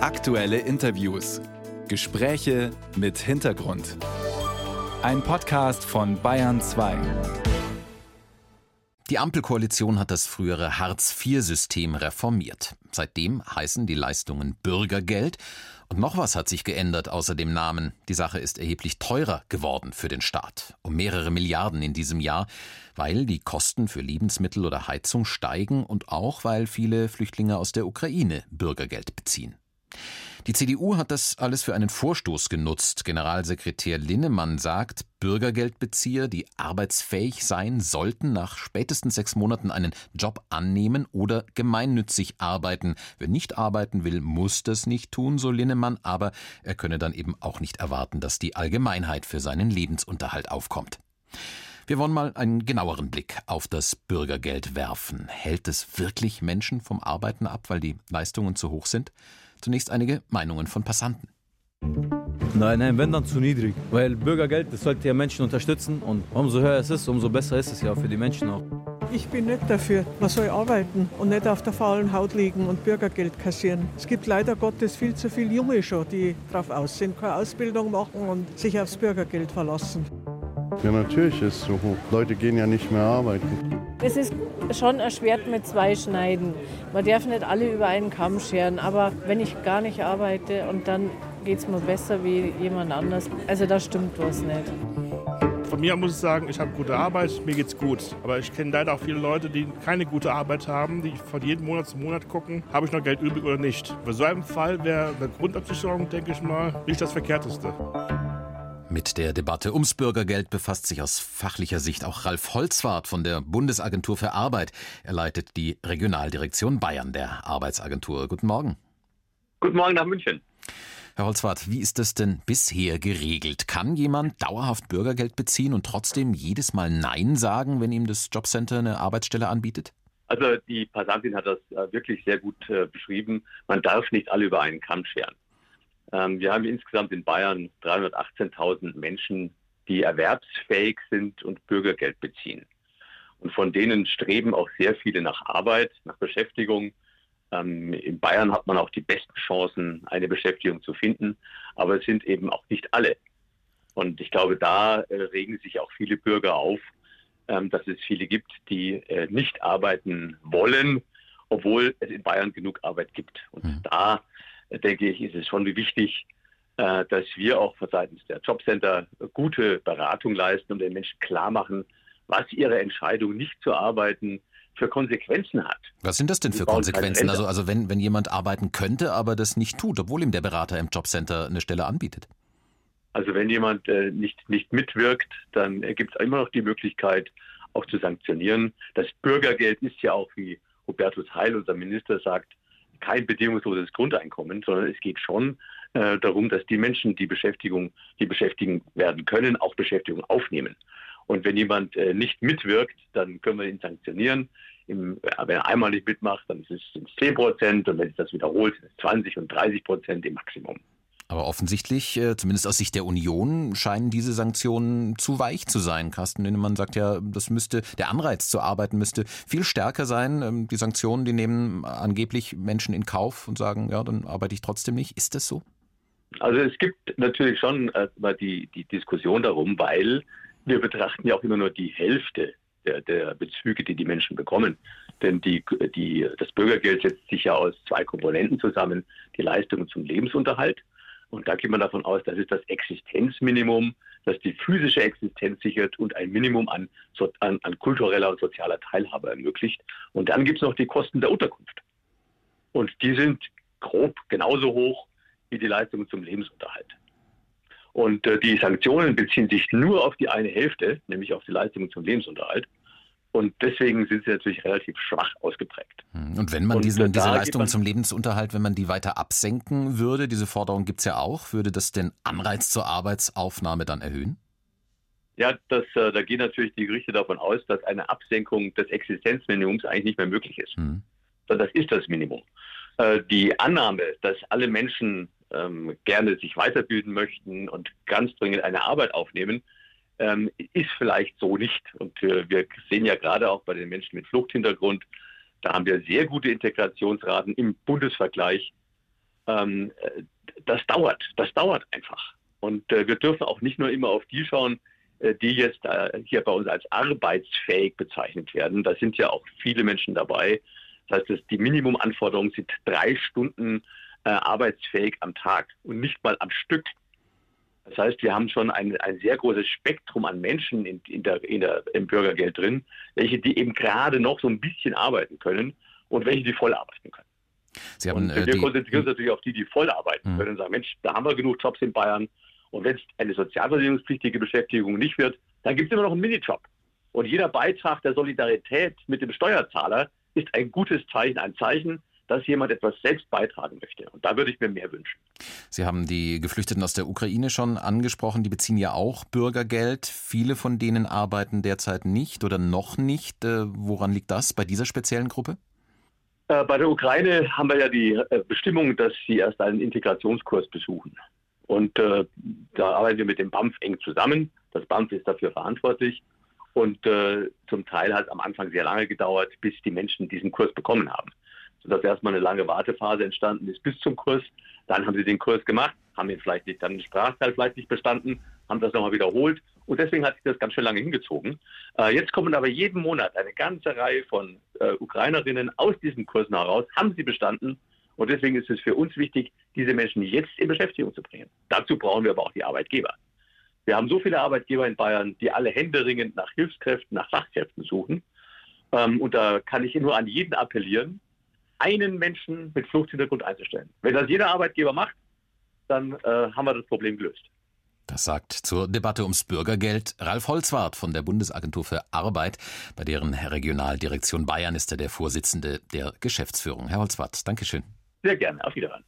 Aktuelle Interviews. Gespräche mit Hintergrund. Ein Podcast von Bayern 2. Die Ampelkoalition hat das frühere Hartz-IV-System reformiert. Seitdem heißen die Leistungen Bürgergeld. Und noch was hat sich geändert außer dem Namen. Die Sache ist erheblich teurer geworden für den Staat. Um mehrere Milliarden in diesem Jahr, weil die Kosten für Lebensmittel oder Heizung steigen und auch weil viele Flüchtlinge aus der Ukraine Bürgergeld beziehen. Die CDU hat das alles für einen Vorstoß genutzt. Generalsekretär Linnemann sagt, Bürgergeldbezieher, die arbeitsfähig sein, sollten nach spätestens sechs Monaten einen Job annehmen oder gemeinnützig arbeiten. Wer nicht arbeiten will, muss das nicht tun, so Linnemann, aber er könne dann eben auch nicht erwarten, dass die Allgemeinheit für seinen Lebensunterhalt aufkommt. Wir wollen mal einen genaueren Blick auf das Bürgergeld werfen. Hält es wirklich Menschen vom Arbeiten ab, weil die Leistungen zu hoch sind? Zunächst einige Meinungen von Passanten. Nein, nein, wenn dann zu niedrig. Weil Bürgergeld, das sollte ja Menschen unterstützen und umso höher es ist, umso besser ist es ja für die Menschen auch. Ich bin nicht dafür. Man soll arbeiten und nicht auf der faulen Haut liegen und Bürgergeld kassieren. Es gibt leider Gottes viel zu viele Junge schon, die drauf aus sind, keine Ausbildung machen und sich aufs Bürgergeld verlassen. Ja, natürlich ist es so hoch. Leute gehen ja nicht mehr arbeiten. Es ist schon erschwert mit zwei Schneiden. Man darf nicht alle über einen Kamm scheren, aber wenn ich gar nicht arbeite und dann geht es mir besser wie jemand anders, also da stimmt was nicht. Von mir muss ich sagen, ich habe gute Arbeit, mir geht's gut. Aber ich kenne leider auch viele Leute, die keine gute Arbeit haben, die von jedem Monat zu Monat gucken, habe ich noch Geld übrig oder nicht. Für so einen Fall wäre eine Grundabsicherung, denke ich mal, nicht das Verkehrteste. Mit der Debatte ums Bürgergeld befasst sich aus fachlicher Sicht auch Ralf Holzwart von der Bundesagentur für Arbeit. Er leitet die Regionaldirektion Bayern der Arbeitsagentur. Guten Morgen. Guten Morgen nach München. Herr Holzwart, wie ist das denn bisher geregelt? Kann jemand dauerhaft Bürgergeld beziehen und trotzdem jedes Mal Nein sagen, wenn ihm das Jobcenter eine Arbeitsstelle anbietet? Also die Passantin hat das äh, wirklich sehr gut äh, beschrieben. Man darf nicht alle über einen Kamm scheren. Ähm, wir haben insgesamt in Bayern 318.000 Menschen, die erwerbsfähig sind und Bürgergeld beziehen. Und von denen streben auch sehr viele nach Arbeit, nach Beschäftigung. Ähm, in Bayern hat man auch die besten Chancen, eine Beschäftigung zu finden, aber es sind eben auch nicht alle. Und ich glaube, da äh, regen sich auch viele Bürger auf, ähm, dass es viele gibt, die äh, nicht arbeiten wollen, obwohl es in Bayern genug Arbeit gibt. Und mhm. da denke ich, ist es schon wichtig, äh, dass wir auch seitens der Jobcenter gute Beratung leisten und den Menschen klar machen, was ihre Entscheidung nicht zu arbeiten für Konsequenzen hat. Was sind das denn für Konsequenzen? Also, also wenn, wenn jemand arbeiten könnte, aber das nicht tut, obwohl ihm der Berater im Jobcenter eine Stelle anbietet? Also wenn jemand äh, nicht, nicht mitwirkt, dann gibt es immer noch die Möglichkeit, auch zu sanktionieren. Das Bürgergeld ist ja auch, wie Hubertus Heil, unser Minister, sagt, kein bedingungsloses Grundeinkommen, sondern es geht schon äh, darum, dass die Menschen, die Beschäftigung, die beschäftigen werden können, auch Beschäftigung aufnehmen. Und wenn jemand äh, nicht mitwirkt, dann können wir ihn sanktionieren. Im, äh, wenn er einmal nicht mitmacht, dann sind es 10 Prozent und wenn sich das wiederholt, sind es 20 und 30 Prozent im Maximum. Aber offensichtlich, äh, zumindest aus Sicht der Union, scheinen diese Sanktionen zu weich zu sein. Carsten Linnemann sagt ja, das müsste, der Anreiz zu arbeiten müsste viel stärker sein. Ähm, die Sanktionen, die nehmen angeblich Menschen in Kauf und sagen, ja, dann arbeite ich trotzdem nicht. Ist das so? Also es gibt natürlich schon äh, die, die Diskussion darum, weil wir betrachten ja auch immer nur die Hälfte der, der Bezüge, die die Menschen bekommen. Denn die, die, das Bürgergeld setzt sich ja aus zwei Komponenten zusammen. Die Leistungen zum Lebensunterhalt und da geht man davon aus, das ist das Existenzminimum, das die physische Existenz sichert und ein Minimum an, an, an kultureller und sozialer Teilhabe ermöglicht. Und dann gibt es noch die Kosten der Unterkunft. Und die sind grob genauso hoch wie die Leistungen zum Lebensunterhalt. Und äh, die Sanktionen beziehen sich nur auf die eine Hälfte, nämlich auf die Leistungen zum Lebensunterhalt. Und deswegen sind sie natürlich relativ schwach ausgeprägt. Hm. Und wenn man diesen, und diese Leistungen zum Lebensunterhalt, wenn man die weiter absenken würde, diese Forderung gibt es ja auch, würde das den Anreiz zur Arbeitsaufnahme dann erhöhen? Ja, das, äh, da gehen natürlich die Gerichte davon aus, dass eine Absenkung des Existenzminimums eigentlich nicht mehr möglich ist. Hm. Das ist das Minimum. Äh, die Annahme, dass alle Menschen ähm, gerne sich weiterbilden möchten und ganz dringend eine Arbeit aufnehmen, ähm, ist vielleicht so nicht. Und äh, wir sehen ja gerade auch bei den Menschen mit Fluchthintergrund, da haben wir sehr gute Integrationsraten im Bundesvergleich. ähm, das dauert, das dauert einfach. Und äh, wir dürfen auch nicht nur immer auf die schauen, äh, die jetzt äh, hier bei uns als arbeitsfähig bezeichnet werden. Da sind ja auch viele Menschen dabei. Das heißt, die Minimumanforderungen sind drei Stunden äh, arbeitsfähig am Tag und nicht mal am Stück. Das heißt, wir haben schon ein, ein sehr großes Spektrum an Menschen in, in der, in der, im Bürgergeld drin, welche die eben gerade noch so ein bisschen arbeiten können und welche die voll arbeiten können. Sie haben, und wir die, konzentrieren uns natürlich auf die, die voll arbeiten mhm. können und sagen, Mensch, da haben wir genug Jobs in Bayern. Und wenn es eine sozialversicherungspflichtige Beschäftigung nicht wird, dann gibt es immer noch einen Minijob. Und jeder Beitrag der Solidarität mit dem Steuerzahler ist ein gutes Zeichen, ein Zeichen, dass jemand etwas selbst beitragen möchte. Und da würde ich mir mehr wünschen. Sie haben die Geflüchteten aus der Ukraine schon angesprochen. Die beziehen ja auch Bürgergeld. Viele von denen arbeiten derzeit nicht oder noch nicht. Äh, woran liegt das bei dieser speziellen Gruppe? Äh, bei der Ukraine haben wir ja die äh, Bestimmung, dass sie erst einen Integrationskurs besuchen. Und äh, da arbeiten wir mit dem BAMF eng zusammen. Das BAMF ist dafür verantwortlich. Und äh, zum Teil hat es am Anfang sehr lange gedauert, bis die Menschen diesen Kurs bekommen haben. Sodass erstmal eine lange Wartephase entstanden ist bis zum Kurs. Dann haben sie den Kurs gemacht, haben ihn vielleicht nicht, dann den Sprachteil vielleicht nicht bestanden, haben das nochmal wiederholt. Und deswegen hat sich das ganz schön lange hingezogen. Äh, jetzt kommen aber jeden Monat eine ganze Reihe von äh, Ukrainerinnen aus diesen Kursen heraus, haben sie bestanden und deswegen ist es für uns wichtig, diese Menschen jetzt in Beschäftigung zu bringen. Dazu brauchen wir aber auch die Arbeitgeber. Wir haben so viele Arbeitgeber in Bayern, die alle händeringend nach Hilfskräften, nach Fachkräften suchen. Ähm, und da kann ich nur an jeden appellieren, einen Menschen mit Fluchthintergrund einzustellen. Wenn das jeder Arbeitgeber macht, dann äh, haben wir das Problem gelöst. Das sagt zur Debatte ums Bürgergeld Ralf Holzwart von der Bundesagentur für Arbeit, bei deren Regionaldirektion Bayern ist er der Vorsitzende der Geschäftsführung. Herr Holzwart, Dankeschön. Sehr gerne. Auf Wiederhören.